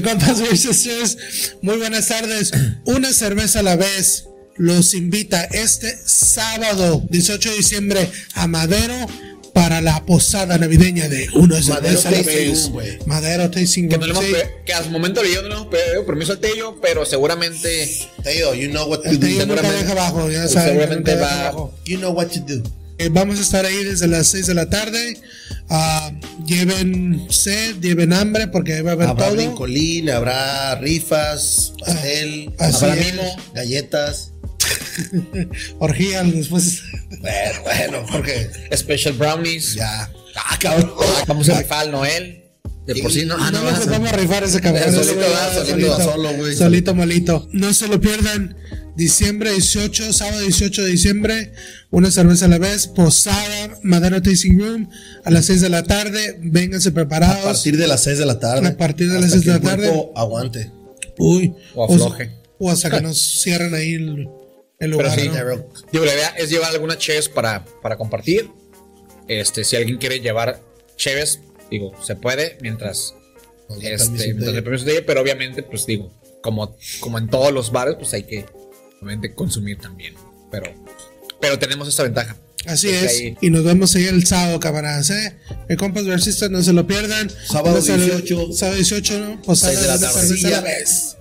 De Beer Sisters, muy buenas tardes. Una cerveza a la vez los invita este sábado 18 de diciembre a Madero para la posada navideña de Tasting vez. Room, güey. Madero Tasting Que, Room, no hemos que al momento de yo no le hemos pedido permiso al Tello, pero seguramente Tello, you know what to do. Seguramente- deja abajo, ya saben, seguramente nunca deja va- abajo. You know what to do. Eh, vamos a estar ahí desde las 6 de la tarde. Ah, lleven sed, lleven hambre porque va a haber Habrá todo. brincolín, habrá rifas, pastel, Así habrá mimo, galletas. Orgía después. Bueno, bueno, porque Special Brownies. ya. Ah, cabrón. Vamos a rifar al Noel. De por sí no. Ah, no, no, vas a- vamos a rifar ese cabrón. Solito va, solito va, solo, güey. Solito malito. No se lo pierdan. Diciembre 18, sábado 18 de diciembre, una cerveza a la vez, posada, Madera Tasting Room, a las 6 de la tarde, vénganse A preparados. partir de las 6 de la tarde. A partir de las Hasta 6 de la tarde. Aguante. Uy. O afloje. O, hasta que nos cierren ahí el, el lugar. sí, ¿no? Digo, la idea es llevar algunas cheves para, para compartir. Este, si alguien quiere llevar cheves, digo, se puede mientras, este, mientras de- el permiso de ella, pero obviamente, pues digo, como, como en todos los bares, pues hay que obviamente consumir también. Pero, pero tenemos esta ventaja. Así De es. ahí- Y nos vemos ahí el sábado, camaradas, ¿eh? Mi compas versistas, no se lo pierdan. Sábado cerve- 18. Sábado 18, ¿no? Posada Seis de la a la vez.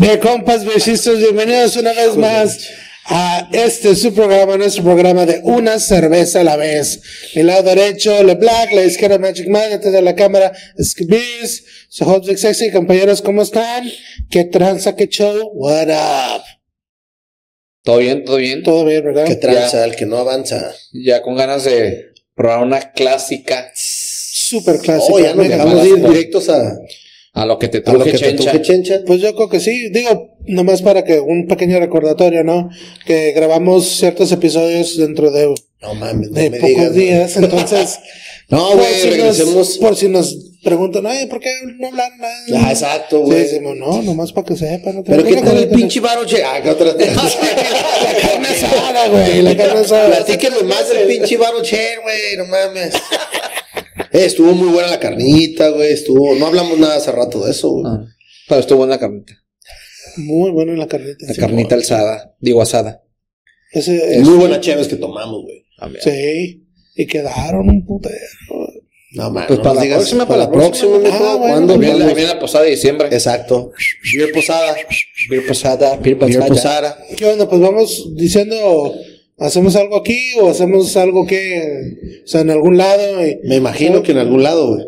Bien, compas, besitos, bienvenidos una vez más a este su programa, nuestro programa de una cerveza a la vez. Mi lado derecho, Le Black, la izquierda Magic Man, detrás de la cámara, Skibis, su host Big Sexy, compañeros, ¿cómo están? ¿Qué tranza, qué show? What up? Todo bien, todo bien. Todo bien, ¿verdad? Que tranza, el que no avanza. Ya con ganas de probar una clásica Súper clásico. Oh, ya nos dejamos de ir directos a, a lo que te a lo truje que te chencha. truje chencha. Pues yo creo que sí, digo, nomás para que un pequeño recordatorio, ¿no? Que grabamos ciertos episodios dentro de, No mames, no de me pocos digas. días, entonces... No, por güey, si nos- regresemos. por si nos preguntan, ay, ¿por qué no hablan nada? Ah, exacto, Sí, güey. decimos, no, nomás para que sepan. No te- Pero qué no, tal no, el no, pinche che. Ah, que otra La carne asada, güey, la carne asada. Platíquenos más del pinche baro che, güey, no mames. Eh, estuvo muy buena la carnita, güey, estuvo. No hablamos nada hace rato de eso, güey. Ah, pero estuvo buena la carnita. Muy bueno la carnita. La sí. carnita alzada, digo asada. Ese, Muy buenas cheves que tomamos, güey. Sí, y quedaron un putero. No mames. Pues no para la digas- próxima, para la para la próxima, próxima. Ah, bueno, ¿Cuándo? bien, Viene, ¿Cuándo? viene la posada de diciembre. Exacto. Beer posada. Beer posada, beer Beer posada. posada. ¿Qué onda? Pues vamos diciendo, ¿hacemos algo aquí o hacemos algo que, o sea, en algún lado? Y, Me imagino que en algún lado, güey.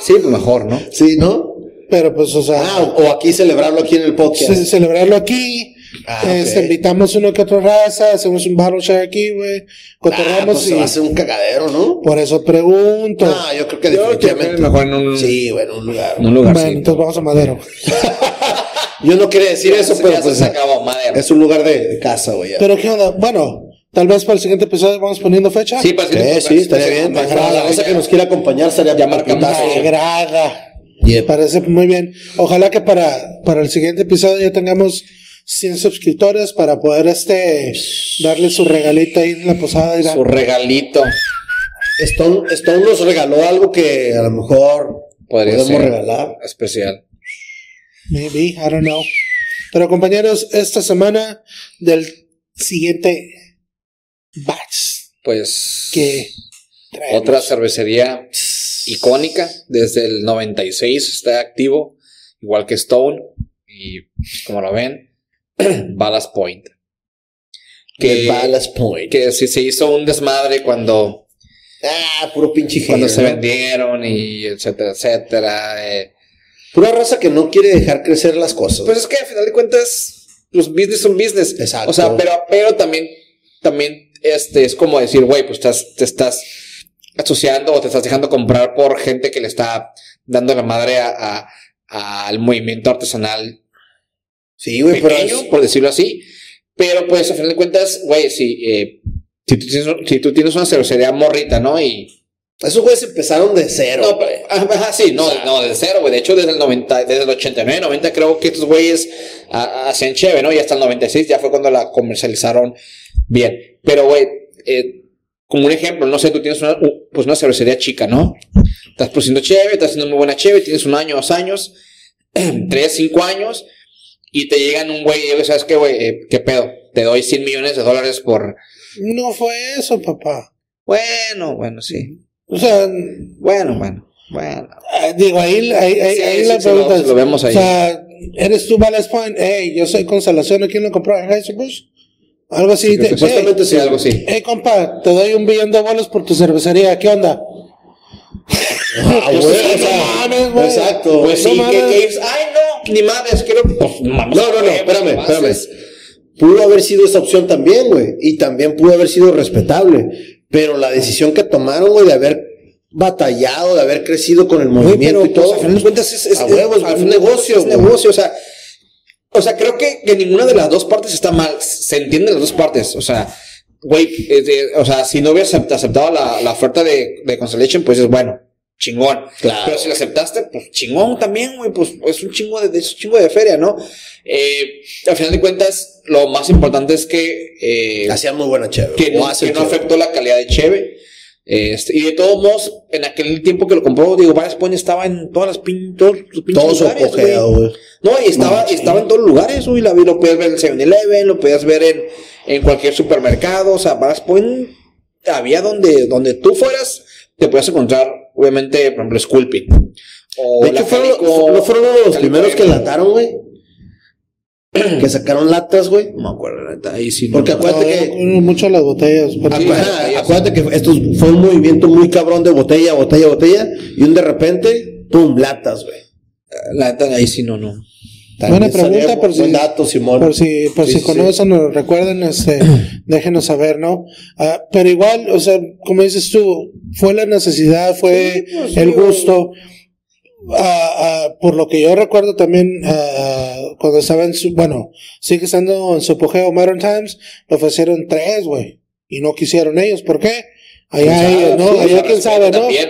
Sí, pues mejor, ¿no? Sí, ¿no? Pero pues, o sea, Ah, o aquí celebrarlo aquí en el podcast. ce- celebrarlo aquí. Ah, este, invitamos uno que otro raza, hacemos un battle share aquí, güey. Ah, Cotorreamos pues y va a ser un cagadero, ¿no? por eso pregunto. No, yo creo que Yo creo que definitivamente. mejor en un, Sí, en un lugar. un lugar bueno, entonces vamos a Madero. Yo no quería decir eso, pero pues se acabó, madera. es un lugar de, de casa, güey. ya. Pero qué onda, bueno, tal vez para el siguiente episodio vamos poniendo fecha. Sí, para Eh, sí, estaría bien. Me Para la raza que nos quiera acompañar estaría Ya para marcamos putazo. Me agrada. Me parece muy bien. Ojalá que para, para el siguiente episodio ya tengamos 100 suscriptores para poder este darle su regalito ahí en la posada. Su regalito. Stone, Stone nos regaló algo que a lo mejor Podría podemos ser regalar. especial. Maybe, I don't know. Pero compañeros, esta semana del siguiente batch Pues que traemos. otra cervecería icónica desde el 96 está activo, igual que Stone y como lo ven, Ballast Point. Que Ballast Point. que si se hizo un desmadre cuando, Ah, puro pinche cuando se ¿no? vendieron y etcétera, etcétera. eh. Pura raza que no quiere dejar crecer las cosas. Pues es que al final de cuentas, los business son business. Exacto. O sea, pero, pero también, también este, es como decir, güey, pues estás, te estás asociando o te estás dejando comprar por gente que le está dando la madre a, a- al movimiento artesanal sí, güey, pero pequeño, por decirlo así. Pero pues al final de cuentas, güey, si, eh, si, tú tienes, si tú tienes una cervecería morrita, ¿no? Y Esos güeyes empezaron de cero. No, pero- ajá, sí, no, no, desde cero, güey. De hecho, desde el 90, desde el 89, 90, creo que estos güeyes ah, hacían cheve, ¿no? Y hasta el 96 ya fue cuando la comercializaron bien. Pero, güey, eh, como un ejemplo, no sé, tú tienes una, pues una cervecería chica, ¿no? Estás produciendo cheve, estás haciendo muy buena cheve, tienes un año, dos años, tres, cinco años, y te llegan un güey y ¿sabes qué, güey? Eh, ¿Qué pedo? Te doy 100 millones de dólares por... No fue eso, papá. Bueno, bueno, sí. O sea, Bueno, bueno, bueno. eh, digo, ahí, ahí, ahí, Sí, ahí sí, la sí, lo- pregunta es, lo vemos ahí. O sea, eres tú, Ballast Point. Hey, yo soy Constelación. ¿A quién lo compró? ¿Anheuser-Busch? Algo así. Te- supuestamente hey, sí, algo así. Hey, compa, te doy un billón de bolos por tu cervecería. ¿Qué onda? Ah, güey, Pues, no mames, güey. Exacto. Pues No sí, mames. que, ay no, ni madres, quiero, pues, No, no, no, espérame, espérame. Pudo haber sido esa opción también, güey. Y también pudo haber sido respetable. Pero la decisión que tomaron, güey, de haber batallado, de haber crecido con el movimiento pero y todo. pues, a final de cuentas es, es, a huevo, es al un negocio, Es negocio, o sea, o sea, creo que, que ninguna de las dos partes está mal. Se entienden las dos partes, o sea, güey, eh, o sea, si no hubieras acept- aceptado la, la oferta de, de Constellation, pues es bueno, chingón. Claro. Pero si la aceptaste, pues chingón también, güey, pues es un chingo de, es un chingo de feria, ¿no? Eh, al final de cuentas, lo más importante es que, eh, Hacían muy buena chévere. que no, que no afectó la calidad de Cheve. Este, y de todos modos, en aquel tiempo que lo compró, digo, Ballast Point estaba en todas las pin, todos los pinches Todo lugares, apogeo, güey. güey. No, y estaba, y estaba en todos los lugares, güey. La, lo podías ver en el 7-Eleven, lo podías ver en, en cualquier supermercado. O sea, Ballast Point había donde, donde tú fueras, te podías encontrar, obviamente, por ejemplo, Sculpin. O De hecho, fueron, Calico- no fueron uno de los Calico primeros que lataron, güey. que sacaron latas, güey. No me acuerdo, la neta, ahí sí. no Porque acuérdate No, que- mucho las Sí, botellas. acuérdate que esto fue un movimiento muy cabrón de botella, botella, botella. Y un de repente, pum, latas, güey. La neta, ahí sí no, no. Buena pregunta, por si- dato, Simón. Por si, por Sí, si sí, conocen o recuerden, este, déjenos saber, ¿no? Ah, pero igual, o sea, como dices tú, fue la necesidad, fue Sí, pues, el gusto. Ah, ah, por lo que yo recuerdo también, cuando estaba en su, bueno, sigue estando en su apogeo Modern Times, le ofrecieron tres, güey, y no quisieron ellos, ¿por qué? Allá ellos, ¿no? Allá quién sabe, ¿no? también.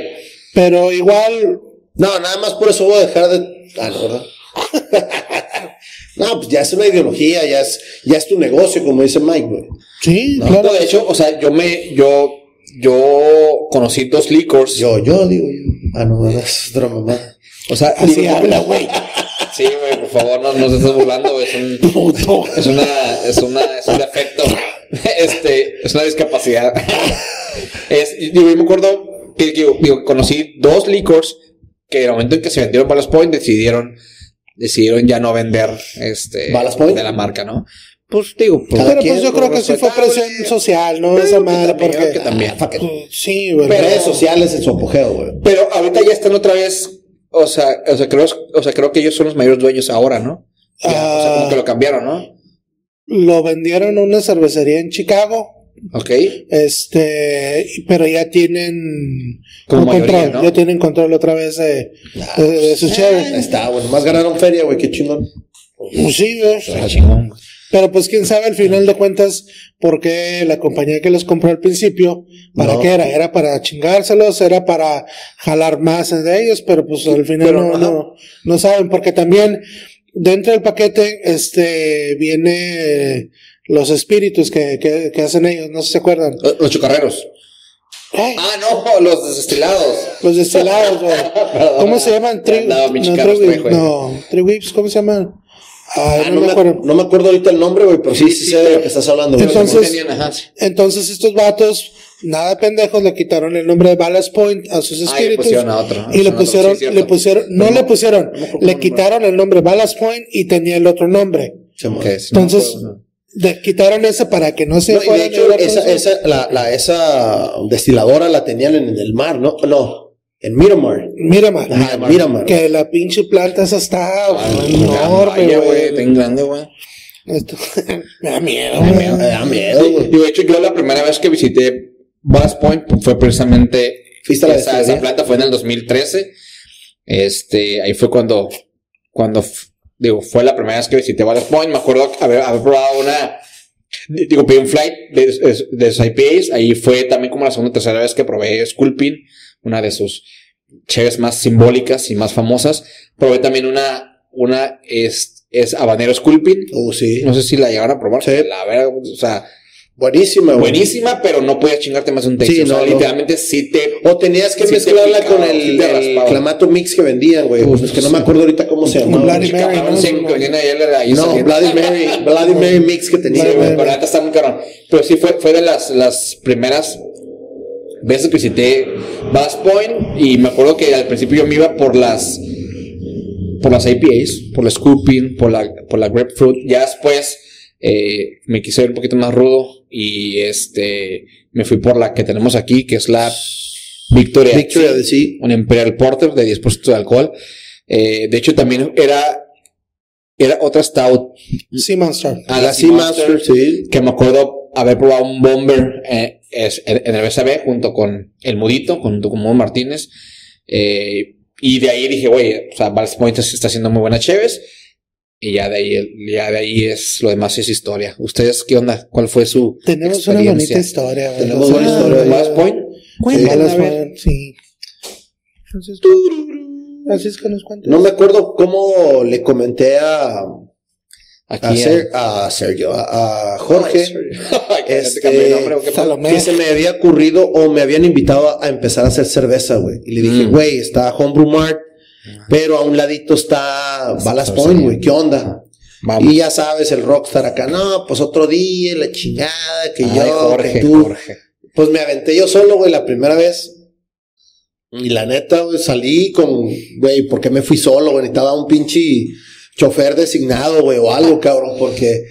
Pero igual, No, nada más por eso voy a dejar de. Ah, no, ¿verdad? no, pues ya es una ideología, ya es, ya es tu negocio, como dice Mike, güey. sí, No, claro. De hecho, o sea, yo me, yo, yo conocí dos liquors. Yo, yo digo yo. Ah, no, es otra mamá. o sea, Así digo, habla, güey. Sí, güey, por favor, no no se estés burlando, es un, Puto. es una, es una, es un defecto. Este, es una discapacidad. Es, yo me acuerdo que, digo, conocí dos liquors que en el momento en que se vendieron Ballast Point decidieron, decidieron ya no vender, este, de la marca, ¿no? Pues digo, pues, Pero pues yo creo que sí fue presión social, ¿no? Esa madre, porque... que también. Ah, Sí, güey. Pero- Redes sociales en su apogeo, güey. Pero ahorita ya están otra vez, o sea, o sea, creo, o sea, creo que ellos son los mayores dueños ahora, ¿no? Ya, o sea, como Ah. que lo cambiaron, ¿no? Lo vendieron a una cervecería en Chicago. Ok. Este, pero ya tienen Como mayoría, control, ¿no? ya tienen control otra vez de, Ah, de, de su Ahí share. está, güey. Nomás ganaron feria, güey. Qué chingón. Pues sí, güey. Está chingón. Pero pues quién sabe al final de cuentas por qué la compañía que los compró al principio, ¿para No. qué era? Era para chingárselos, era para jalar más de ellos, pero pues al final Pero, no, no, no saben, porque también dentro del paquete este viene los espíritus que, que, que hacen ellos, no sé si se acuerdan. Los chocarreros. Ay, Ah, no, los desestilados. los destilados, güey. ¿Cómo se llaman? Tri- No, mi no, eh. no, Three Whips, ¿cómo se llaman? Ay, Ah, no, me acuerdo. no me acuerdo ahorita el nombre, güey, pero sí, sí, Sí, sé de lo que estás hablando, güey. Entonces-. Entonces estos vatos, nada pendejos, le quitaron el nombre de Ballast Point a sus Ah, le espíritus. pusieron a otro. y le Pusieron otro, sí, le pusieron, no le pusieron, le quitaron el nombre Ballast Point y tenía el otro nombre. Entonces, quitaron ese para que no se No, y de hecho, esa, esa, la, la, esa destiladora la tenían en el mar, ¿no? No, en Miramar. Mira, man, Ajá, en Miramar. que la pinche planta esa está enorme, güey. Tan grande, güey. Esto- Me da miedo, Me da miedo, güey. Y de hecho, yo la primera vez que visité Ballast Point fue precisamente ¿Fuiste a la esa, esa planta fue en el 2013. Este, ahí fue cuando, cuando, digo, fue la primera vez que visité Ballast Point. Me acuerdo haber, haber probado una, digo, pedí un flight de, de, de sus IPAs. Ahí fue también como la segunda o tercera vez que probé Sculpin. una de sus cheves más simbólicas y más famosas. Probé también una, una es, es habanero sculpin. Oh, sí. No sé si la llegaron a probar. Sí. La verdad, o sea, Buenísima, güey. buenísima, pero no podías chingarte más un taste. Sí, o sea, no, no. literalmente sí te. O tenías que Sí te mezclarla picaba, con el, clamato mix que vendían, güey. Uf, es que no me acuerdo ahorita cómo se llamaba. Bloody el Mary, ¿no? No. Bloody Mary, Bloody Mary mix que tenía, Sí, güey. pero la neta está muy caro. Pero sí fue, fue de las, las primeras veces que visité Ballast Point y me acuerdo que al principio yo me iba por las por las IPAs, por la Scooping, por la, por la Grapefruit. Ya después eh, me quise ver un poquito más rudo y este me fui por la que tenemos aquí, que es la Victoria. Victoria de sí. Un Imperial Porter de 10% de alcohol. Eh, de hecho, también era, era otra Stout Sea Monster. a La Sea Master, sí. que me acuerdo haber probado un bomber eh, es- en el BSB junto con el Mudito, junto con Modo Martínez. eh, y de ahí dije, güey, o sea, Ballast Point está haciendo muy buenas cheves. Y ya de ahí, ya de ahí es lo demás es historia. ¿Ustedes qué onda? ¿Cuál fue su Tenemos una experiencia? bonita historia. güey. Tenemos buena historia de Ballast Point? Cuéntala, Sí, ver. Sí. Francisco. Francisco nos cuenta. No me acuerdo cómo le comenté a, a, Ser- a Sergio, a, a Jorge, este, Salomé. que se me había ocurrido o me habían invitado a empezar a hacer cerveza, güey. Y le dije, Mm. güey, está Homebrew Mart, pero a un ladito está Ballast Point, güey. ¿Qué onda? Vamos. Y ya sabes, el rockstar acá, no, pues otro día, la chingada, que Ay, yo, Jorge, que tú. Jorge. Pues me aventé yo solo, güey, la primera vez. Y la neta, güey, salí con, güey, ¿por qué me fui solo, güey? Necesitaba un pinche chofer designado, güey, o algo, cabrón, porque,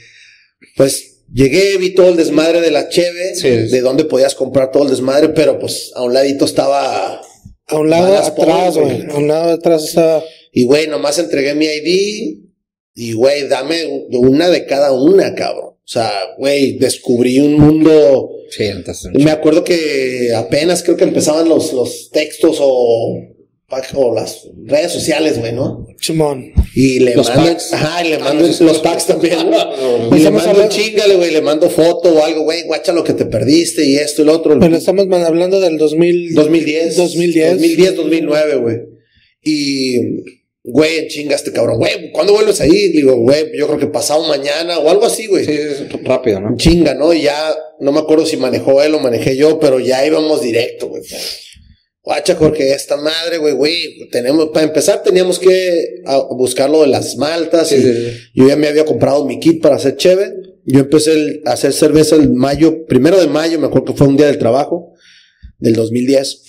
pues, llegué, vi todo el desmadre de la Cheve, Sí. de dónde podías comprar todo el desmadre, pero pues a un ladito estaba, A un lado atrás, güey. A un lado atrás estaba. y güey, nomás entregué mi ID, y güey, dame una de cada una, cabrón. O sea, güey, descubrí un mundo Sí, entonces. Me acuerdo que apenas creo que empezaban los, los textos o, o las redes sociales, güey, ¿no? Simón. Y le Los packs. ajá, y le Ah, mando los packs también, ¿no? Y Pues le mando chingale, güey, le mando foto o algo, güey, guacha lo que te perdiste y esto y lo otro. Pero estamos hablando del 2000. 2010. 2010. 2010, 2009, güey. Y, güey, en chinga este cabrón, güey, ¿cuándo vuelves ahí? Digo, güey, yo creo que pasado mañana o algo así, güey. Sí, rápido, ¿no? chinga, ¿no? Y ya no me acuerdo si manejó él o manejé yo, pero ya íbamos directo, güey. Guacha, Jorge, esta madre, güey, güey, tenemos, para empezar teníamos que ah, buscar lo de las maltas. Sí, y sí, sí. Yo ya me había comprado mi kit para hacer cheve. Yo empecé el- a hacer cerveza el mayo, primero de mayo, me acuerdo que fue un día del trabajo, del 2010.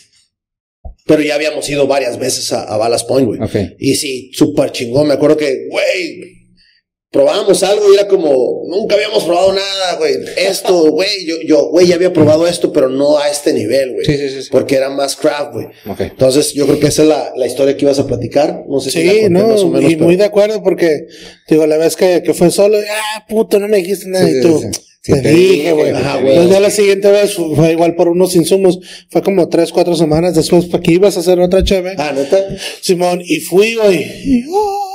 Pero ya habíamos ido varias veces a, a Ballast Point, güey. Y sí, súper chingón. Me acuerdo que, güey, probábamos algo y era como, nunca habíamos probado nada, güey. Esto, güey, yo, yo, güey, ya había probado esto, pero no a este nivel, güey. Sí, sí, sí, sí. Porque era más craft, güey. Ok. Entonces, yo creo que esa es la, la historia que ibas a platicar. No sé si la Sí, no, más o menos, y pero- muy de acuerdo porque, digo, la vez que, que fue solo, ah, puto, no me dijiste nada. Sí, y tú, sí, sí. Sí, te, te dije, güey. Entonces ya la siguiente vez fue, fue igual por unos insumos. Fue como tres, cuatro semanas después para que ibas a hacer otra chévere. Ah, neta. Simón, y fui, güey. y, ¡oh!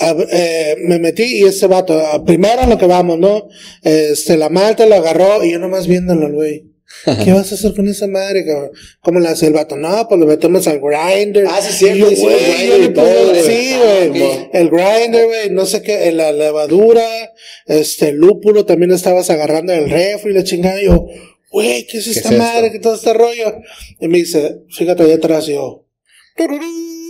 A ver, eh, me metí y ese vato, primero a lo que vamos, ¿no? Este, la malta lo agarró y yo nomás viéndolo, güey. ¿Qué vas a hacer con esa madre, cabrón? ¿Cómo le hace el vato? No, pues lo metemos al grinder. Ah, sí, Y yo, güey, yo le güey. Sí, Ah. El grinder, güey, no sé qué, la levadura, este, el lúpulo también estabas agarrando el refri y la chingada. Y yo, güey, ¿qué es esta es madre? ¿Qué todo este rollo? Y me dice, fíjate ahí atrás, y yo, tururú.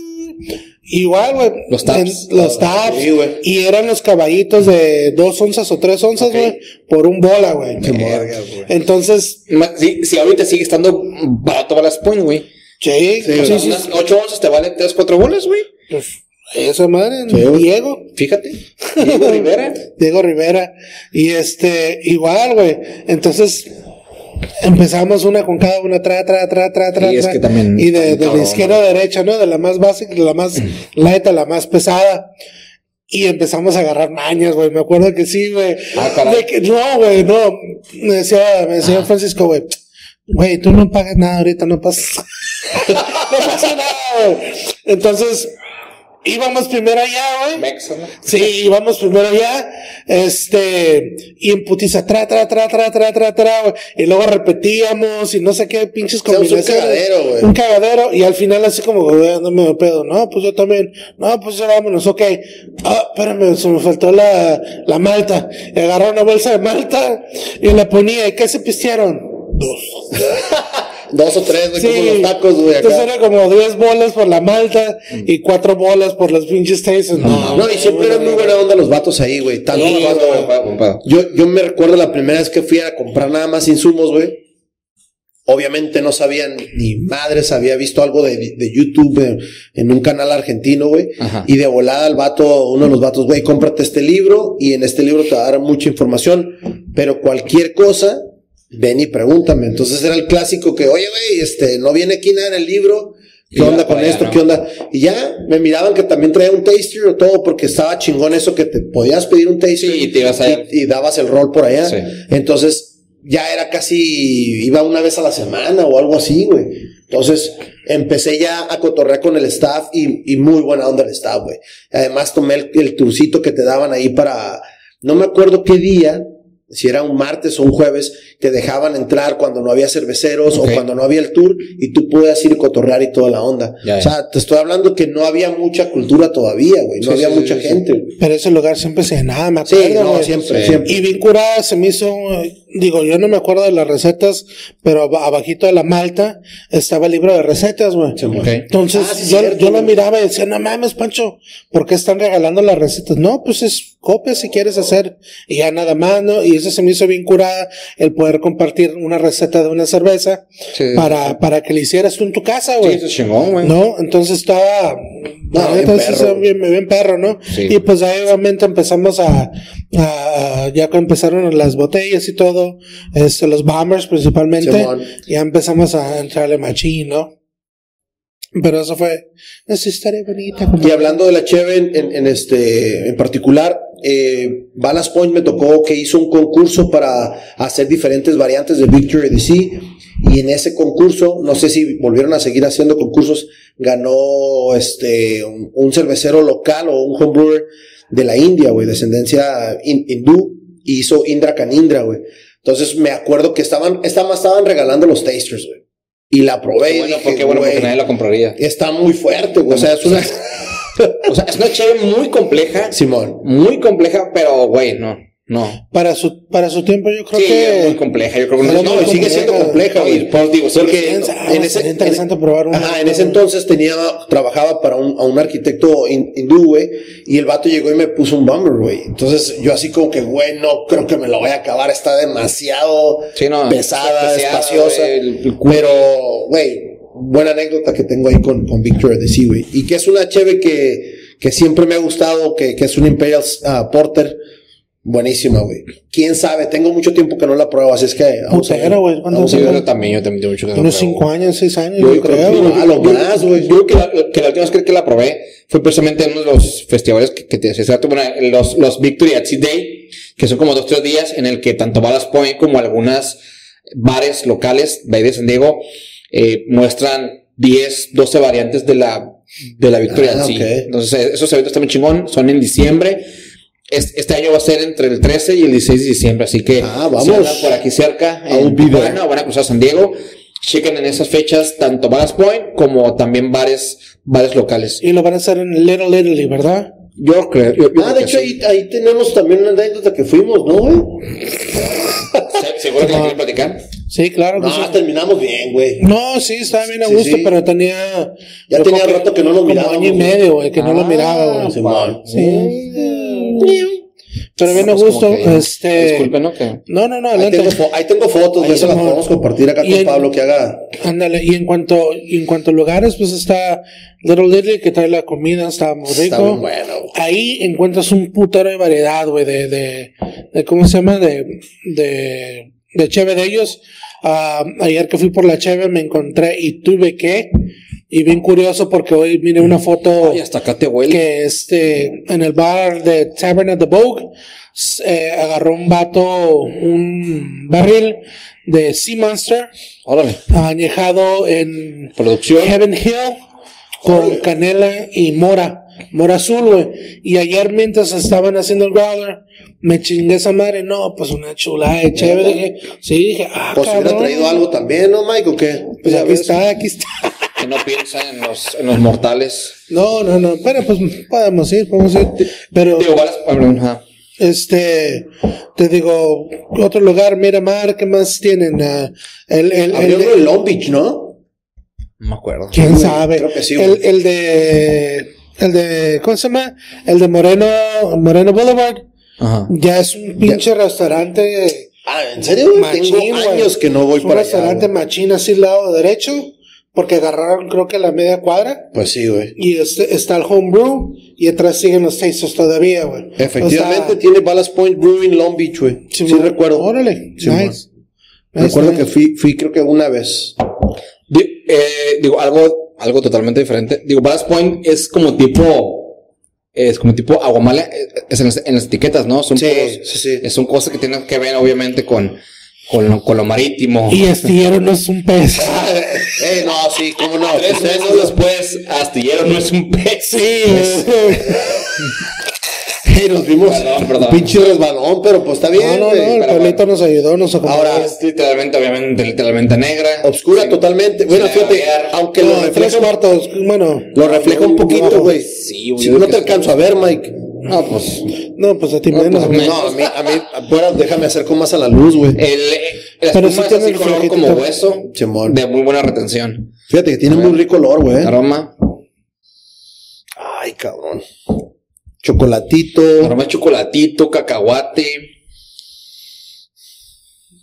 Igual, güey. Los taps. en- Los taps. Sí, y eran los caballitos de dos onzas o tres onzas, güey, por un bola, güey. Entonces, Si, si ahorita sigue estando barato Ballast Point, güey. sí, sí, sí, sí, Unas 8 onzas te valen 3, 4 bolas, güey. pues, esa madre, Sí. Diego. Fíjate. Diego Rivera. Diego Rivera. Y este, igual, güey. Entonces, empezamos una con cada una, tra, tra, tra, tra, tra. Y es tra. que también- Y de, de la izquierda a derecha, ¿no? De la más básica, de la más light a la más pesada. Y empezamos a agarrar mañas, güey. Me acuerdo que sí, güey. Ah, caray. De que- no, güey, no. Me decía, me decía Francisco, güey. Güey, tú no pagas nada ahorita, no pasa. no pasa nada, güey. Entonces, íbamos primero allá, güey. ¿no? Sí, íbamos primero allá, este, y en putiza, tra, tra, tra, tra, tra, tra, tra, güey. Y luego repetíamos y no sé qué pinches sea, un combinaciones. cagadero, güey. Un cagadero, y al final así como, güey, dándome de pedo. No, pues yo también. No, pues ya vámonos, ok. Ah, espérame, se me faltó la, la malta. Y agarré una bolsa de malta y la ponía. ¿Y qué se pistearon? Dos. Dos o tres, güey, Sí. como los tacos, güey. Entonces acá. era como 10 bolas por la malta y cuatro bolas por las pinches Tasters. No, No, y siempre eran muy buena onda los vatos ahí, güey. Tanto Sí, pedo. Yo, yo me recuerdo la primera vez que fui a comprar nada más insumos, güey. Obviamente no sabían ni madres, había visto algo de, de YouTube en, en un canal argentino, güey. Y de volada al vato, uno de los vatos, güey, cómprate este libro y en este libro te va a dar mucha información. Pero cualquier cosa, ven y pregúntame. Entonces era el clásico que, oye, güey, este, no viene aquí nada en el libro. ¿Qué onda con esto? ¿no? ¿Qué onda? Y ya me miraban que también traía un taster o todo porque estaba chingón eso que te podías pedir un taster Sí, y te ibas a- y, y dabas el rol por allá. Sí. Entonces ya era casi, iba una vez a la semana o algo así, güey. Entonces empecé ya a cotorrear con el staff y, y muy buena onda el staff, güey. Además tomé el, el tourcito que te daban ahí para, no me acuerdo qué día, si era un martes o un jueves, te dejaban entrar cuando no había cerveceros o cuando no había el tour y tú podías ir a cotorrear y toda la onda. Ya, ya. O sea, te estoy hablando que no había mucha cultura todavía, güey. No Sí, había sí, sí, mucha sí, sí. gente. Pero ese lugar siempre se llenaba, me Sí, acuerdo. no, güey. siempre, Sí. siempre. Y bien curada se me hizo, eh, digo, yo no me acuerdo de las recetas, pero ab- abajito de la malta estaba el libro de recetas, güey. Entonces Ah, sí, yo, cierto, yo lo miraba y decía, no mames, Pancho, ¿por qué están regalando las recetas? No, pues es copia si quieres hacer y ya nada más, ¿no? Y eso se me hizo bien curada, el poder compartir una receta de una cerveza Sí. para, para que le hicieras tú en tu casa, Sí, güey. eso es chingón, güey. ¿No? Entonces estaba. No, bien sí perro. bien, bien perro, ¿no? Sí. Y pues ahí obviamente empezamos a, a- a- ya que empezaron las botellas y todo, este, los bombers principalmente, Simón. ya empezamos a entrarle machín, ¿no? Pero eso fue, esa historia bonita. Y hablando de la Cheve en, en- en este, en particular, eh, Ballast Point me tocó que hizo un concurso para hacer diferentes variantes de Victory DC. Y en ese concurso, no sé si volvieron a seguir haciendo concursos, ganó este, un, un cervecero local o un homebrewer de la India, güey, descendencia hin- hindú, y hizo Indra Kanindra, güey. Entonces me acuerdo que estaban, estaban, estaban regalando los tasters, güey. Y la probé y Bueno, dije, porque bueno, porque nadie la compraría. está muy fuerte, güey. O sea, es una... O sea, es una cheve muy compleja. Simón. Muy compleja, pero, güey, no. No. Para su, para su tiempo yo creo Sí, que... es muy compleja. Yo creo que no, muy y sigue siendo compleja. compleja, güey. Pues digo, Porque quién sabe, en ese, interesante en- probar una. Ajá, en ese entonces tenía, trabajaba para un, a un arquitecto hin- hindú, güey, y el vato llegó y me puso un bummer, güey. Entonces yo así como que, güey, no creo que me lo vaya a acabar, está demasiado Sí, no, pesada, espaciosa. el- el pero, güey, buena anécdota que tengo ahí con, con Victor de güey. Y que es una cheve que, que siempre me ha gustado, que, que es un Imperial ah, Porter. Buenísima, güey. Quién sabe, tengo mucho tiempo que no la pruebo, así es que. Putero, güey. ¿Cuántos Vamos a Sí, ver. yo también, yo también tengo mucho que no Unos pruebo. cinco años, seis años, Yo yo, creo creo. que güey. no, a lo más, güey. Yo creo que la, que la última vez que, la probé fue precisamente en uno de los festivales que, que te decía, bueno, los, los Victory at Sea Day, que son como dos, tres días en el que tanto Ballast Point como algunas bares locales de ahí de San Diego eh, muestran 10, 12 variantes de la, de la Victory Ah, at Sea. ok. Entonces, esos eventos están muy chingón, son en diciembre. Es- Este año va a ser entre el 13 y el 16 de diciembre, así que Ah, vamos. si por aquí cerca, will en be there. Tijuana o van a cruzar San Diego, chequen en esas fechas tanto Ballast Point como también bares, bares locales. Y lo van a hacer en Little Italy, ¿verdad? Yo creo. yo- yo Ah, creo de que hecho, sí. ahí, ahí tenemos también una anécdota que fuimos, ¿no, güey? Se- ¿Seguro que la quieren platicar? Sí, claro que No, sí. terminamos bien, güey. No, sí, estaba bien a Sí, gusto, sí. pero tenía. Ya tenía rato que no lo como mirábamos, año y medio, güey, que no lo Ah, miraba, güey. Sí. Pero bien a pues, gusto, este. Disculpen, ¿no? Que- No, no, no, Ahí tengo, ahí tengo fotos, Ahí güey, se las podemos compartir acá con en- Pablo que haga. Ándale, y en cuanto, y en cuanto a lugares, pues está Little Italy que trae la comida, está muy rico. Está bueno. Ahí encuentras un putero de variedad, güey, de, de, de, ¿cómo se llama? De, de, de cheve de ellos. Ah, ayer que fui por la cheve me encontré y tuve que, y bien curioso porque hoy miré una foto Ay, hasta acá te huele. que este, en el bar de Tavern at the Vogue, eh, agarró un vato, un barril de Sea Monster, Órale. añejado en Producción. Heaven Hill con canela y mora. mora azul, güey. Y ayer mientras estaban haciendo el growler, me chingué esa madre. No, pues una chula de chévere. Dije, sí, dije, ah, Pues hubiera cabrón. traído algo también, ¿no, Mike? ¿O qué? Pues aquí ves. está, aquí está. No piensa en los, en los mortales. No, no, no. Pero pues podemos ir, podemos ir. Pero, Digo, balas, ajá. este, te digo, otro lugar, Miramar, ¿qué más tienen? Ah, el, el, Abrió el- uno en Long Beach, ¿no? No me acuerdo. ¿Quién sabe? creo que sí, el, el de, el de, ¿cómo se llama? El de Moreno, Moreno Boulevard. Ajá. Ya es un pinche restaurante Ah, ¿en serio? machín, Tengo años que no voy Es un para allá. restaurante machín así al lado derecho, porque agarraron creo que la media cuadra. Pues sí, güey. Y este, está el homebrew y atrás siguen los tasters todavía, güey. Efectivamente O sea, tiene Ballast Point Brewing Long Beach, güey. Sí, mo- recuerdo. Órale, Sí, nice. Nice, recuerdo nice. que fui, fui creo que una vez. Eh, digo, algo, algo totalmente diferente. Digo, Ballast Point es como tipo, es como tipo aguamala, eh, es en las, en las etiquetas, ¿no? Son Sí, puros- sí, sí. Son cosas que tienen que ver, obviamente, con, con, lo, con lo marítimo. Y astillero no es un pez. eh, no, sí, cómo no. Tres Ustedes meses después, astillero no es un pez. Sí, Eh, nos vimos Perdón, perdón. un pinche resbalón, pero pues está bien, No, no, no, el Pablito nos ayudó, nos acomodó. Ahora, Es literalmente, obviamente, literalmente negra. Obscura Sí. totalmente. Bueno, Sí, fíjate, aunque No, lo tres refleja, cuartos, bueno. lo refleja un poquito, güey. Sí, güey, Si no te alcanzo a ver, Mike. No, pues. No, pues a ti menos. pues, güey. me- No, a mí, a mí, afuera, déjame acerco más a la luz, güey. El, el Pero sí es así color como hueso. De muy buena retención. Fíjate que tiene muy rico olor, güey. Aroma. Ay, cabrón. Chocolatito. Aroma de chocolatito, cacahuate.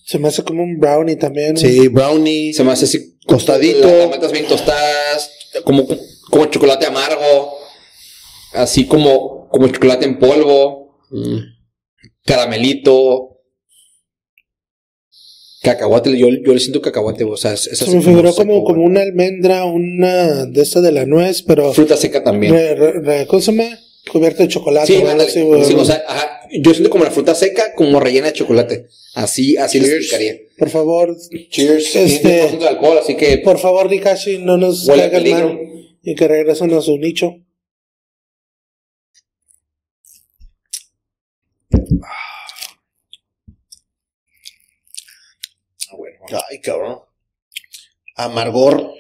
Se me hace como un brownie también. Sí, brownie. Se me hace así. Tostadito. Las metas bien tostadas. Como, como chocolate amargo. Así como, como chocolate en polvo. Mm. Caramelito. Cacahuate. Yo, yo le siento cacahuate. O sea, es, es Se me figuró como, como una almendra, una de esta de la nuez, pero Fruta seca también. re, re, re- ¿cómo se llama? Cubierto de chocolate. Sí, ándale. así. Sí, o sea, ajá, yo siento como la fruta seca, como rellena de chocolate. Así, así les explicaría. Por favor, Cheers. Este- 10% de alcohol, así que por favor, Dikashi, no nos caigan mal y que regresen a su nicho. Ay, cabrón. Amargor.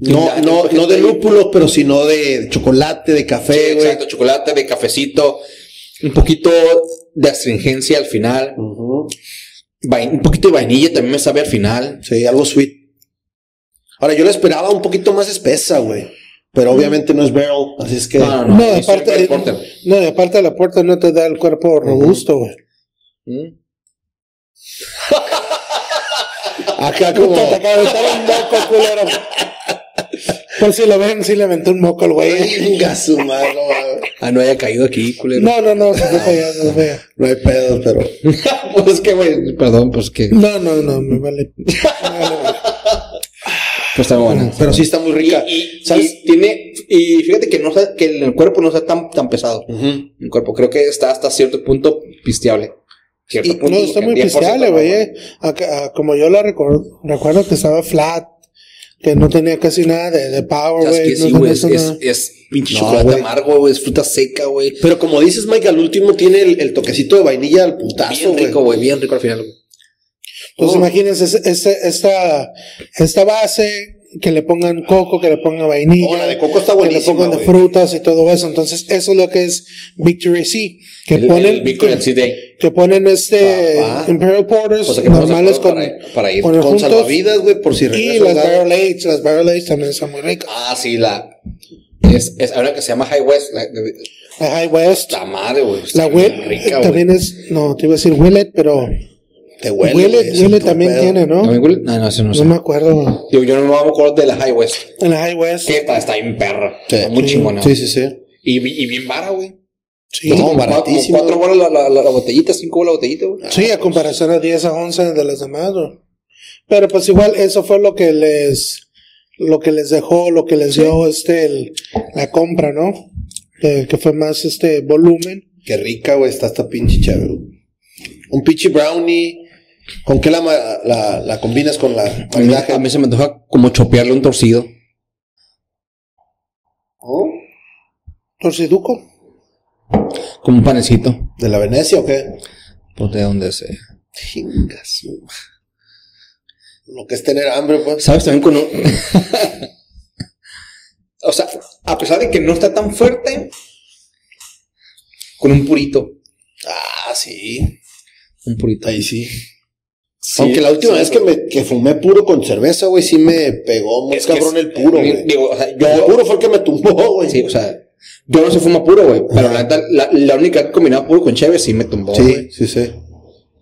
No, Ya, no, no de lúpulo, pero sino de chocolate, de Sí, café, güey. exacto, chocolate, de cafecito, un poquito de astringencia al final, un poquito de vainilla también me sabe al final. Sí, algo sweet. Ahora, yo la esperaba un poquito más espesa, güey. Pero obviamente no es barrel, así es que. No, No, sí, aparte, Porter. no, y aparte la puerta no te da el cuerpo robusto, güey. Mm. Acá como. Te acaba de echar un moco, culero. Por si lo ven, sí le aventó un moco al güey. Venga, su madre. Ah, no haya caído aquí, culero. No, no, no, se fue allá, se fue para allá. No hay pedos, pero. pues es que, güey, perdón, pues que. No, no, no, me vale. Me vale, vale. Pues está buena. Pero sí está muy rica. Y, y- ¿Sabes? y tiene, y fíjate que no que el cuerpo no sea tan, tan pesado. El cuerpo creo que está hasta cierto punto pisteable. Y- punto, No, está muy 10% pisteable, no, güey. eh. Ah, Como yo la recuerdo, recuerdo que estaba flat, que no tenía casi nada de, de power, ¿Sabes güey. qué? no Sí, es, es, es pinche No, chocolate amargo, güey, es fruta seca, güey. Pero como dices, Mike, al último tiene el, el toquecito de vainilla al putazo, Bien rico, güey, bien rico al final, güey. Entonces Oh. imagínense esta, esta base, que le pongan coco, que le pongan vainilla. Oh, la de coco está Que le pongan de frutas y todo eso. Entonces eso es lo que es Victory Sea. Que El, ponen, el Victory Sea Day. que ponen este Papá. Imperial Porters O sea, normales con, para- para ir. Con juntos. salvavidas, güey, por si Y las. Barrel Aged, las Barrel Aged también están muy ricas. Ah, sí, la. Es, es ahora que se llama High West. La, de- La High West. la madre, güey. La Will rica, también es, no, te iba a decir Willet, pero Te huele. Otro también pedo. tiene, ¿no? ¿También huele? No, no, eso no No sé. me acuerdo. Digo, yo no me acuerdo de la High West. En la High West. Que está, está bien perra. Sí. Está muy Sí. chingona. Sí, sí, sí. Y, bi- y bien vara, güey. Sí, No, baratísimo. Como cuatro bolas la, la, la, la botellita, cinco bolas la botellita, güey. Sí, a comparación a 10 a 11 de las demás, güey. Pero pues igual eso fue lo que les lo que les dejó, lo que les dio este el- la compra, ¿no? Que, que fue más este volumen. Qué rica, güey, está esta pinche chévere. güey. Un pinche brownie. ¿Con qué la, la, la combinas con la A maridaje? a mí se me antoja como chopearle un torcido. Oh. Torciduco. Como un panecito. ¿De la Venecia o qué? Pues de donde sea. Chingas. Lo que es tener hambre, pues. ¿Sabes también con un... o sea, a pesar de que no está tan fuerte, con un purito. Ah, sí. Un purito. Ahí sí. Aunque la última vez que me que fumé puro con cerveza, güey, sí me pegó muy Es cabrón es- el puro, güey. Digo, o sea, El yo... puro fue el que me tumbó, güey. Sí, o sea, yo no se fuma puro, güey. Pero la, la, la única que combinaba puro con cheve sí me tumbó, sí, güey. sí, sí.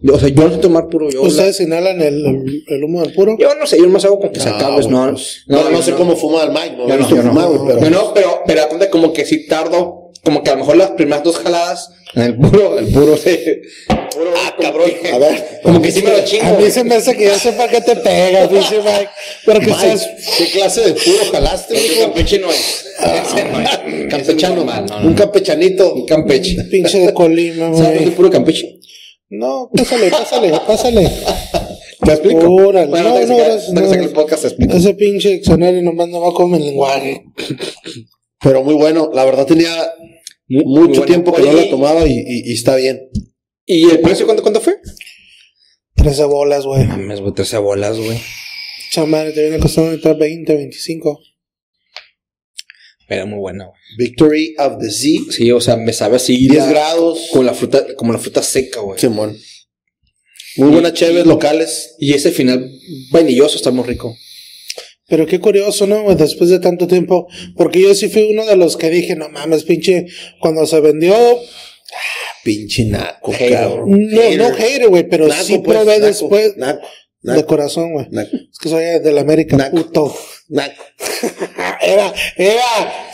O sea, yo no sé tomar puro. Yo, ¿Ustedes inhalan el, el, el humo del puro? yo no sé, yo más hago con que se acabe. No, pues, no, no sé cómo fuma el Mike, no Yo no, yo no. fumar, güey, pero. No, no, pero, pero cuenta como que sí tardo, como que a lo mejor las primeras dos jaladas en el puro, el puro de. Puro, Ah, cabrón. que- A ver. Como que sí me lo chingo. A mí se me hace que ya sepa que te pega, pinche Mike. Pero que Mike, estás. ¿qué clase de puro jalaste, güey? campeche no es. Ese no es. Ese Campechano, es normal, no, no, un campechanito. Un campeche. Pinche de Colima, ¿Sabes güey. puro campeche? No, pásale, pásale, pásale. ¿Te explico? Órale. Bueno, No, no, no, no, gracias, no, no. el podcast te explico. Ese pinche diccionario nomás no va con el lenguaje. Pero muy bueno. La verdad tenía Muy mucho bueno. tiempo que Oye, no la tomaba y, y- y está bien. ¿Y el precio cuánto, cuánto fue? 13 bolas, güey. Mames, güey, 13 bolas, güey. Chamar, te viene costando ahorita 20, 25. Era muy buena, güey. Victory of the Sea. Sí, o sea, me sabe así. 10 la- grados. Con la fruta, como la fruta seca, güey. Simón. Muy buenas cheves locales. Y ese final vainilloso está muy rico. Pero qué curioso, ¿no? Después de tanto tiempo. Porque yo sí fui uno de los que dije, no mames, pinche. Cuando se vendió. Pinche naco, Hater. cabrón. No, no hater, güey, pero Naco, sí pues, probé después. Naco, De corazón, güey. Es que soy del América, puto. naco. Era, era,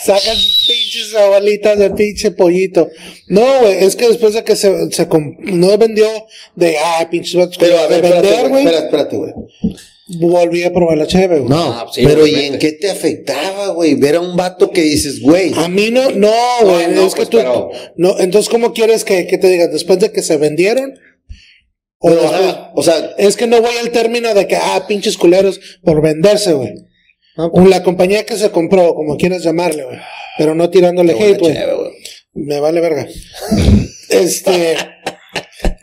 sacan sus pinches abalitas de pinche pollito. No, güey, es que después de que se, se no vendió de, ah, pinches vatos, Pero a de ver, espérate, vender, güey. güey, Espérate, espérate, güey. Volví a probar la cheve, güey. No, Ah, sí, pero ¿y en qué te afectaba, güey? Ver a un vato que dices, güey. A mí no, no, güey, no, es que pues, tú, pero- no, entonces, ¿cómo quieres que, que te diga? Después de que se vendieron, o Pero, después- o sea, es que no voy al término de que, ah, pinches culeros, por venderse, güey. Ah, O La compañía que se compró, como quieras llamarle, güey. Pero no tirándole qué hate, güey. Me vale verga. este.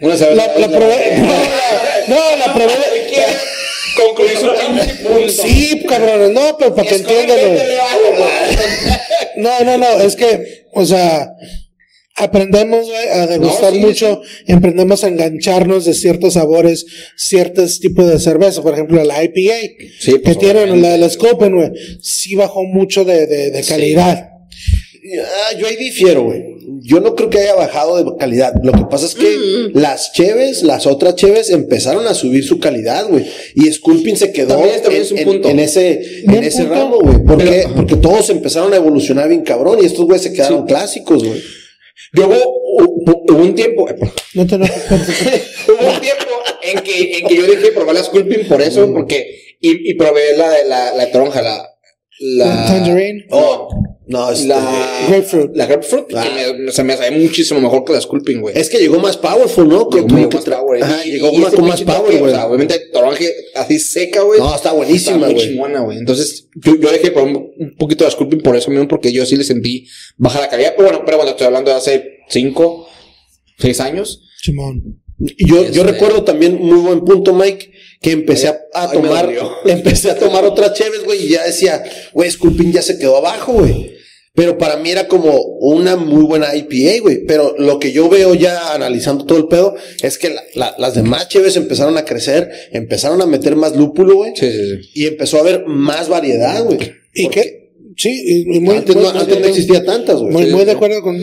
Una cerveza- La, la probé. No, no, la probé. Sí, cabrones, no, pero para que entiendan. No, no, no, es que, o sea, aprendemos a degustar No, sí, mucho, y aprendemos a engancharnos de ciertos sabores, ciertos tipos de cerveza, por ejemplo, la IPA, Sí, que tienen la de la Scopen, güey, sí bajó mucho de, de, de calidad. Ah, yo ahí difiero, güey. Yo no creo que haya bajado de calidad. Lo que pasa es que Mm. las cheves, las otras cheves, empezaron a subir su calidad, güey. Y Sculpin se quedó También- también en, es un en- punto. en ese, en ese punto. ramo, güey. ¿Por Pero- qué? Porque todos empezaron a evolucionar bien cabrón y estos güeyes se quedaron clásicos, güey. Yo hubo, un tiempo, No te espérate. hubo un tiempo en que, en que yo dejé de probar la Sculpin por eso, porque, y, y probé la de la, la toronja, la, la, Tangerine. Oh, no, este, la, Grapefruit. la grapefruit, Ah. que me, se me sabe muchísimo mejor que la Sculpin, güey. es que llegó más powerful, ¿no? Llegó que más power. Ajá, Y- llegó y más- este con más power, güey. O sea, obviamente toronja así seca, güey. No, está buenísima, Está muy güey. chingona, güey. Entonces, yo, yo dejé por un, un poquito de Sculpin por eso mismo, porque yo sí le sentí baja la calidad. Pero bueno, pero bueno, estoy hablando de hace cinco, seis años. Simón. Yo, yo Este- recuerdo también muy buen punto, Mike, que empecé a, a Ay, tomar, empecé a tomar otras cheves, güey, y ya decía, güey, Sculpin ya se quedó abajo, güey. Pero para mí era como una muy buena IPA, güey. Pero lo que yo veo ya analizando todo el pedo es que la- la- las demás cheves empezaron a crecer, empezaron a meter más lúpulo, güey. Sí, sí, sí. Y empezó a haber más variedad, güey. ¿Y qué? Sí, y, muy, antes, muy- no, antes no existía tantas, güey. muy, Sí, muy de acuerdo con,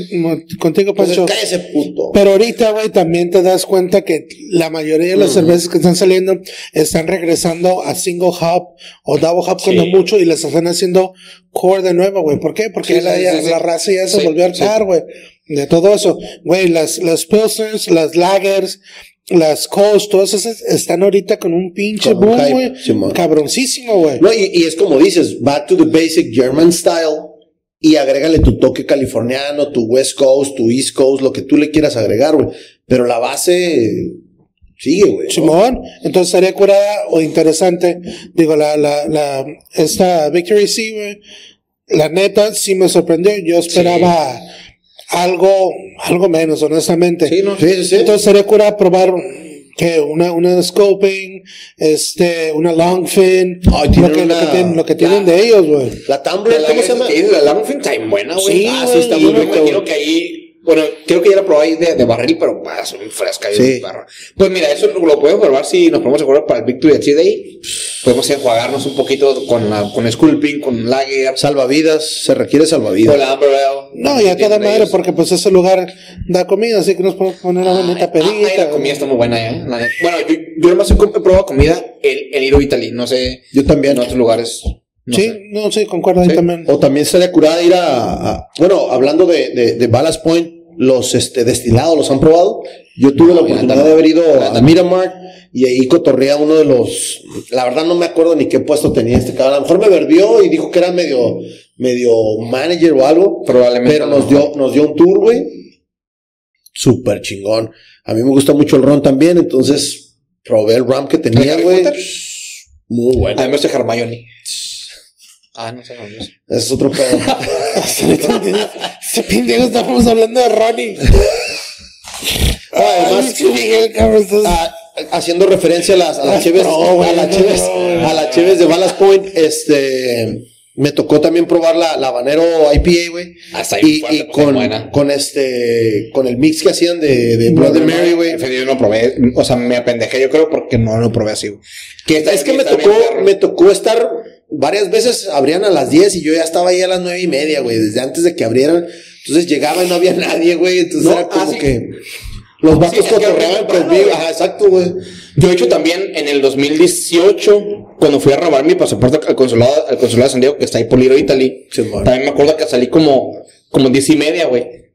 contigo, Entonces, Pancho. cállese, puto. Pero ahorita, güey, también te das cuenta que la mayoría de las cervezas que están saliendo están regresando a single hop o double hop Sí. cuando mucho y las están haciendo core de nuevo, güey. ¿Por qué? Porque Sí, la, ya la raza ya se volvió a hartar, güey. De todo eso. Güey, las, las Pilsners, las Lagers, las Coast, todas esas están ahorita con un pinche Con boom, güey. Cabroncísimo, güey. No, y, y es como dices, back to the basic German style y agrégale tu toque californiano, tu West Coast, tu East Coast, lo que tú le quieras agregar, güey. Pero la base sigue, güey. ¿no? Simón, entonces estaría curada o interesante, digo, la, la, la, esta Victory Sea, güey, la neta sí me sorprendió. Yo esperaba algo, algo menos, honestamente. Sí, no. Sí, sí, sí. Entonces sería cura probar que una, una scoping, este, una long fin, lo, que, lo que tienen, lo que tienen la- de ellos, güey. La Tumblr, ¿cómo se llama? La Longfin está bien buena, güey. Sí, ah, güey, está muy buena. imagino que ahí, bueno, creo que ya la probé ahí de, de barril, pero va, es muy fresca. y Sí. Pues mira, eso lo podemos probar si nos podemos acuerdo para el Victory Day. Podemos enjuagarnos un poquito con la, con Sculping, con Lager, Salvavidas, se requiere con salvavidas. la Amber Ale. No, ya toda madre, ellos. porque pues ese lugar da comida, así que nos podemos poner una bonita Ah, pedita. la comida está muy buena, ¿eh? La. Bueno, yo, yo nomás he, probado comida en, en Ido Italy. No sé Yo también. en otros lugares. No sí, sé. no, sí, concuerdo ahí Sí. también. O también sería curada ir a, a- bueno, hablando de, de, de Ballast Point, los este, destilados, ¿los han probado? Yo tuve la No, oportunidad de haber ido a. Miramar y ahí cotorrea uno de los, la verdad no me acuerdo ni qué puesto tenía este cabrón. A lo mejor me verbió y dijo que era medio, medio manager o algo, Probablemente. pero nos dio, nos dio un tour, güey. Súper chingón. A mí me gusta mucho el ron también, entonces probé el rum que tenía, güey. Muy bueno. Además de Hermione. Ah, no sé. no sé. Ese es otro pedo. Ese pendejo estábamos hablando de Ronnie. Además, cabrón, estás- Ah, haciendo referencia a las, a las cheves, No, güey, a las cheves, no, a las cheves de Ballast Point, este, me tocó también probar la, la habanero IPA, güey. Ah, Y, y con, con este, con el mix que hacían de, de Bloody Mary, güey. Yo no probé. O sea, me apendejé, yo creo, porque no lo probé así, güey. Que Es que me tocó, me tocó estar varias veces, abrían a las 10 y yo ya estaba ahí a las nueve y media, güey, desde antes de que abrieran. Entonces llegaba y no había nadie, güey. Entonces No, era como ah, sí. que los vatos Sí, cotorreaban conmigo. Ajá, exacto, güey. Yo he hecho también en el 2018, cuando fui a robar mi pasaporte al consulado, al consulado de San Diego, que está ahí por Little Italy. Sí. También me acuerdo que salí como, como diez y media, güey.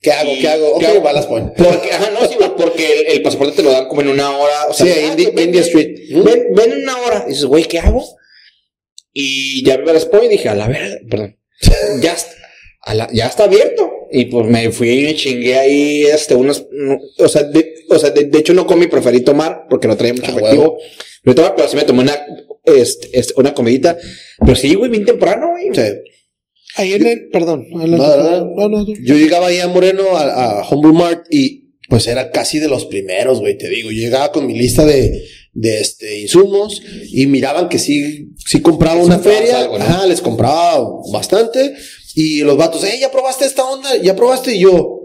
¿Qué hago? ¿Qué hago? Ok, ¿qué hago? Ballast Point. Porque, ajá, no, sí, güey, porque el, el pasaporte te lo dan como en una hora. O sea, Sí, ah, India Street. Ven, ven en una hora. Y dices, güey, ¿qué hago? Y ya me respondo y dije, a la verga, perdón. ya, está, a la- ya está abierto. Y pues me fui y me chingué ahí, este, unos, no, o sea, de, o sea, de, de hecho no comí, preferí tomar porque no traía mucho Ah, efectivo. Tomaba, pero sí me tomé una, este, este, una comidita. Pero sí, güey, bien temprano, güey. Sí. Ahí en el, perdón. no, no, no. Yo llegaba ahí a Moreno, a, a Humble Mart, y pues era casi de los primeros, güey, te digo. Yo llegaba con mi lista de, de este, insumos y miraban que sí, sí compraba una feria. algo, ¿no? Ajá, les compraba bastante. Y los vatos, eh, ¿ya probaste esta onda? ¿Ya probaste? Y yo,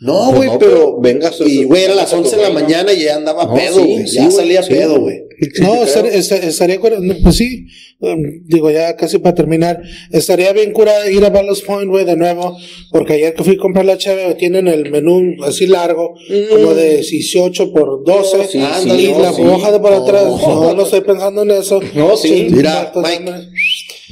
no, Pues güey, no, pero, pero venga, y güey, era las su- 11 de la mañana y ya andaba pedo, güey. sí, ya salía sí. pedo, güey. No, estar- estar- estaría no, Pues sí, um, digo ya casi para terminar. Estaría bien cura ir a Ballast Point, güey, de nuevo. Porque ayer que fui a comprar la chave, tienen el menú así largo, como de 18 por 12. No, sí, y sí, la no, sí. hoja de para No. atrás. No, no estoy pensando en eso. No, sí. Mira, Mike.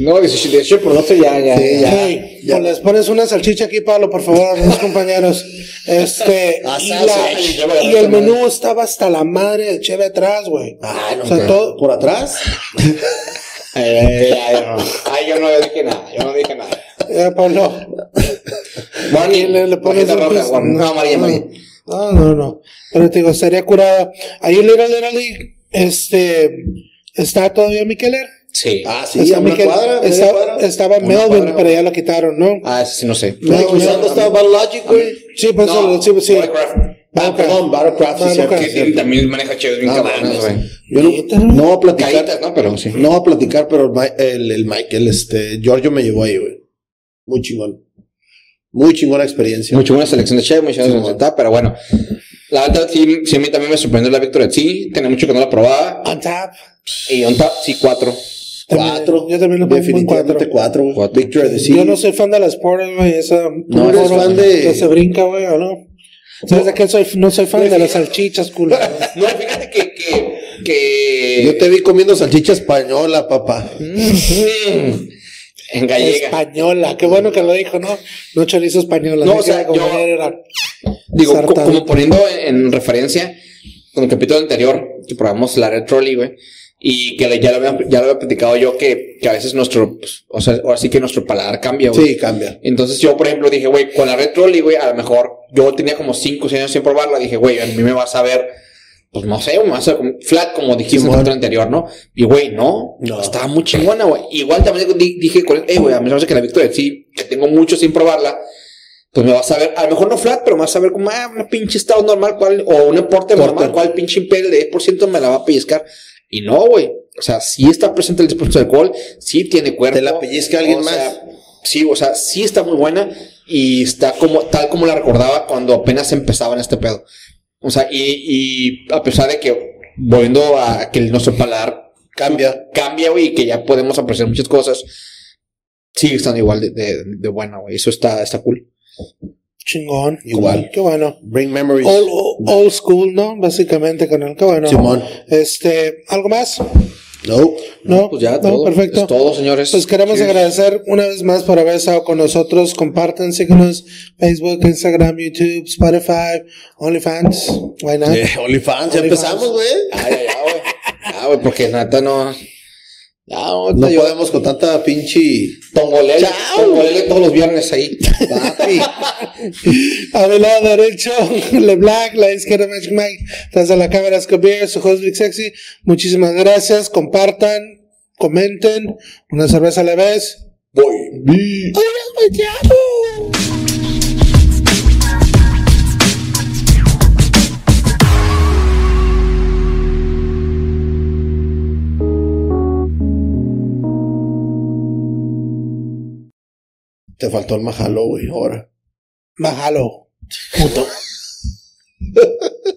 No, 18, 18 por 12 ya, ya, Sí, ya. Hey, ya. pues les pones una salchicha aquí, Pablo, por favor, a los compañeros. Este, Ah, y, la- y el menú estaba hasta la madre de cheve atrás, güey. Ay, no, O sea, ¿qué? todo- por atrás. Ay, ay, ay, no. Ay, yo no dije nada, yo no dije nada. Ya, Pablo. Bonnie, le, le pones tarjeta un roja, pis- Juan. No, amarilla, amarilla. No, no, no. Pero te digo, estaría curada. Ahí en Little Italy, este, está todavía Mikeler. Sí. Ah, sí, Está a una Miquel- cuadra, media está- cuadra. estaba Melvin, cuadra. pero ya lo quitaron, ¿no? Ah, ese sí no sé. No, no, no, está Bad Logic, güey. Sí, pues eso, sí, sí. Ah, perdón, Battlecraft, sí, Battlecraft. Que también maneja chéves bien güey. Yo no, no voy a platicar. ¿no? Pero sí. No voy a platicar, pero el, el, el Michael, este, Giorgio me llevó ahí, güey. Muy chingón. Muy chingona experiencia. Mucho buena selección de Cheve, mucha Sí, selección de Tap, pero bueno. La verdad, sí, sí, a mí también me sorprendió la Victoria. Sí, tenía mucho que no la probaba. On tap. Y on tap, sí, cuatro. Cuatro. Yo también le pongo Definitivamente cuatro, güey. Cuatro. Victor Yo no soy fan de las porras, güey. Esa. No eres fan de- Que se brinca, güey, ¿o no? ¿Sabes de qué soy? No soy fan de las salchichas, culo. No, fíjate que, que, que... Yo te vi comiendo salchicha española, papá. En gallega. Española. Qué bueno que lo dijo, ¿no? No chorizo española. No, o sea, yo- era- Digo, Sartán. como poniendo en referencia con el capítulo anterior que probamos la Red Trolley, güey. Y que ya lo había, ya lo había platicado yo que, que a veces nuestro, pues, o sea, ahora sí que nuestro paladar cambia, güey. Sí, cambia. Entonces yo, por ejemplo, dije, güey, con la Red Trolley, güey, a lo mejor yo tenía como 5 o 6 años sin probarla. Dije, güey, a mí me vas a ver pues no sé, me va a como flat como dijiste en el anterior, ¿no? Y güey, no, No. estaba muy chingona, güey. Igual también di- dije, con- eh, güey, a mí me parece que la Victoria sí, que tengo mucho sin probarla, pues me vas a ver, a lo mejor no flat, pero me vas a ver como, ah, una pinche estado normal, cual, o un porte normal, cual pinche impel de 10% me la va a pellizcar. Y no, güey. O sea, sí está presente el 10% de alcohol, sí tiene cuerpo. Te la pellizca alguien O más. sea, sí, o sea, sí está muy buena y está como, tal como la recordaba cuando apenas empezaba en este pedo. O sea, y, y a pesar de que, volviendo a que nuestro paladar Cambia. cambia, güey, y que ya podemos apreciar muchas cosas, sigue estando igual de, de, de buena, güey. Eso está, está cool. Chingón. Igual. Qué bueno. Bring memories. Old, old school, ¿no? Básicamente, canal. Qué bueno. Simón. Este, ¿algo más? No. No, Pues ya, no, todo. perfecto. Es todo, señores. Pues queremos Cheers. agradecer una vez más por haber estado con nosotros. Compartan, síguenos Facebook, Instagram, YouTube, Spotify, OnlyFans. Why not? Eh, OnlyFans, ya empezamos, güey. Ah, ya, ya, güey. Ah, güey, porque neta no. Ya, No yo- podemos con tanta pinche. Tongolele, tongolele todos los viernes ahí. Papi. A mi lado derecho, LeBlanc, la izquierda Magic Mike, tras de la cámara Scobie, su host Big Sexy. Muchísimas gracias. Compartan, comenten. Una cerveza a la vez. Voy. Adiós, te faltó el majalo, güey, ahora. Mahalo. Puto.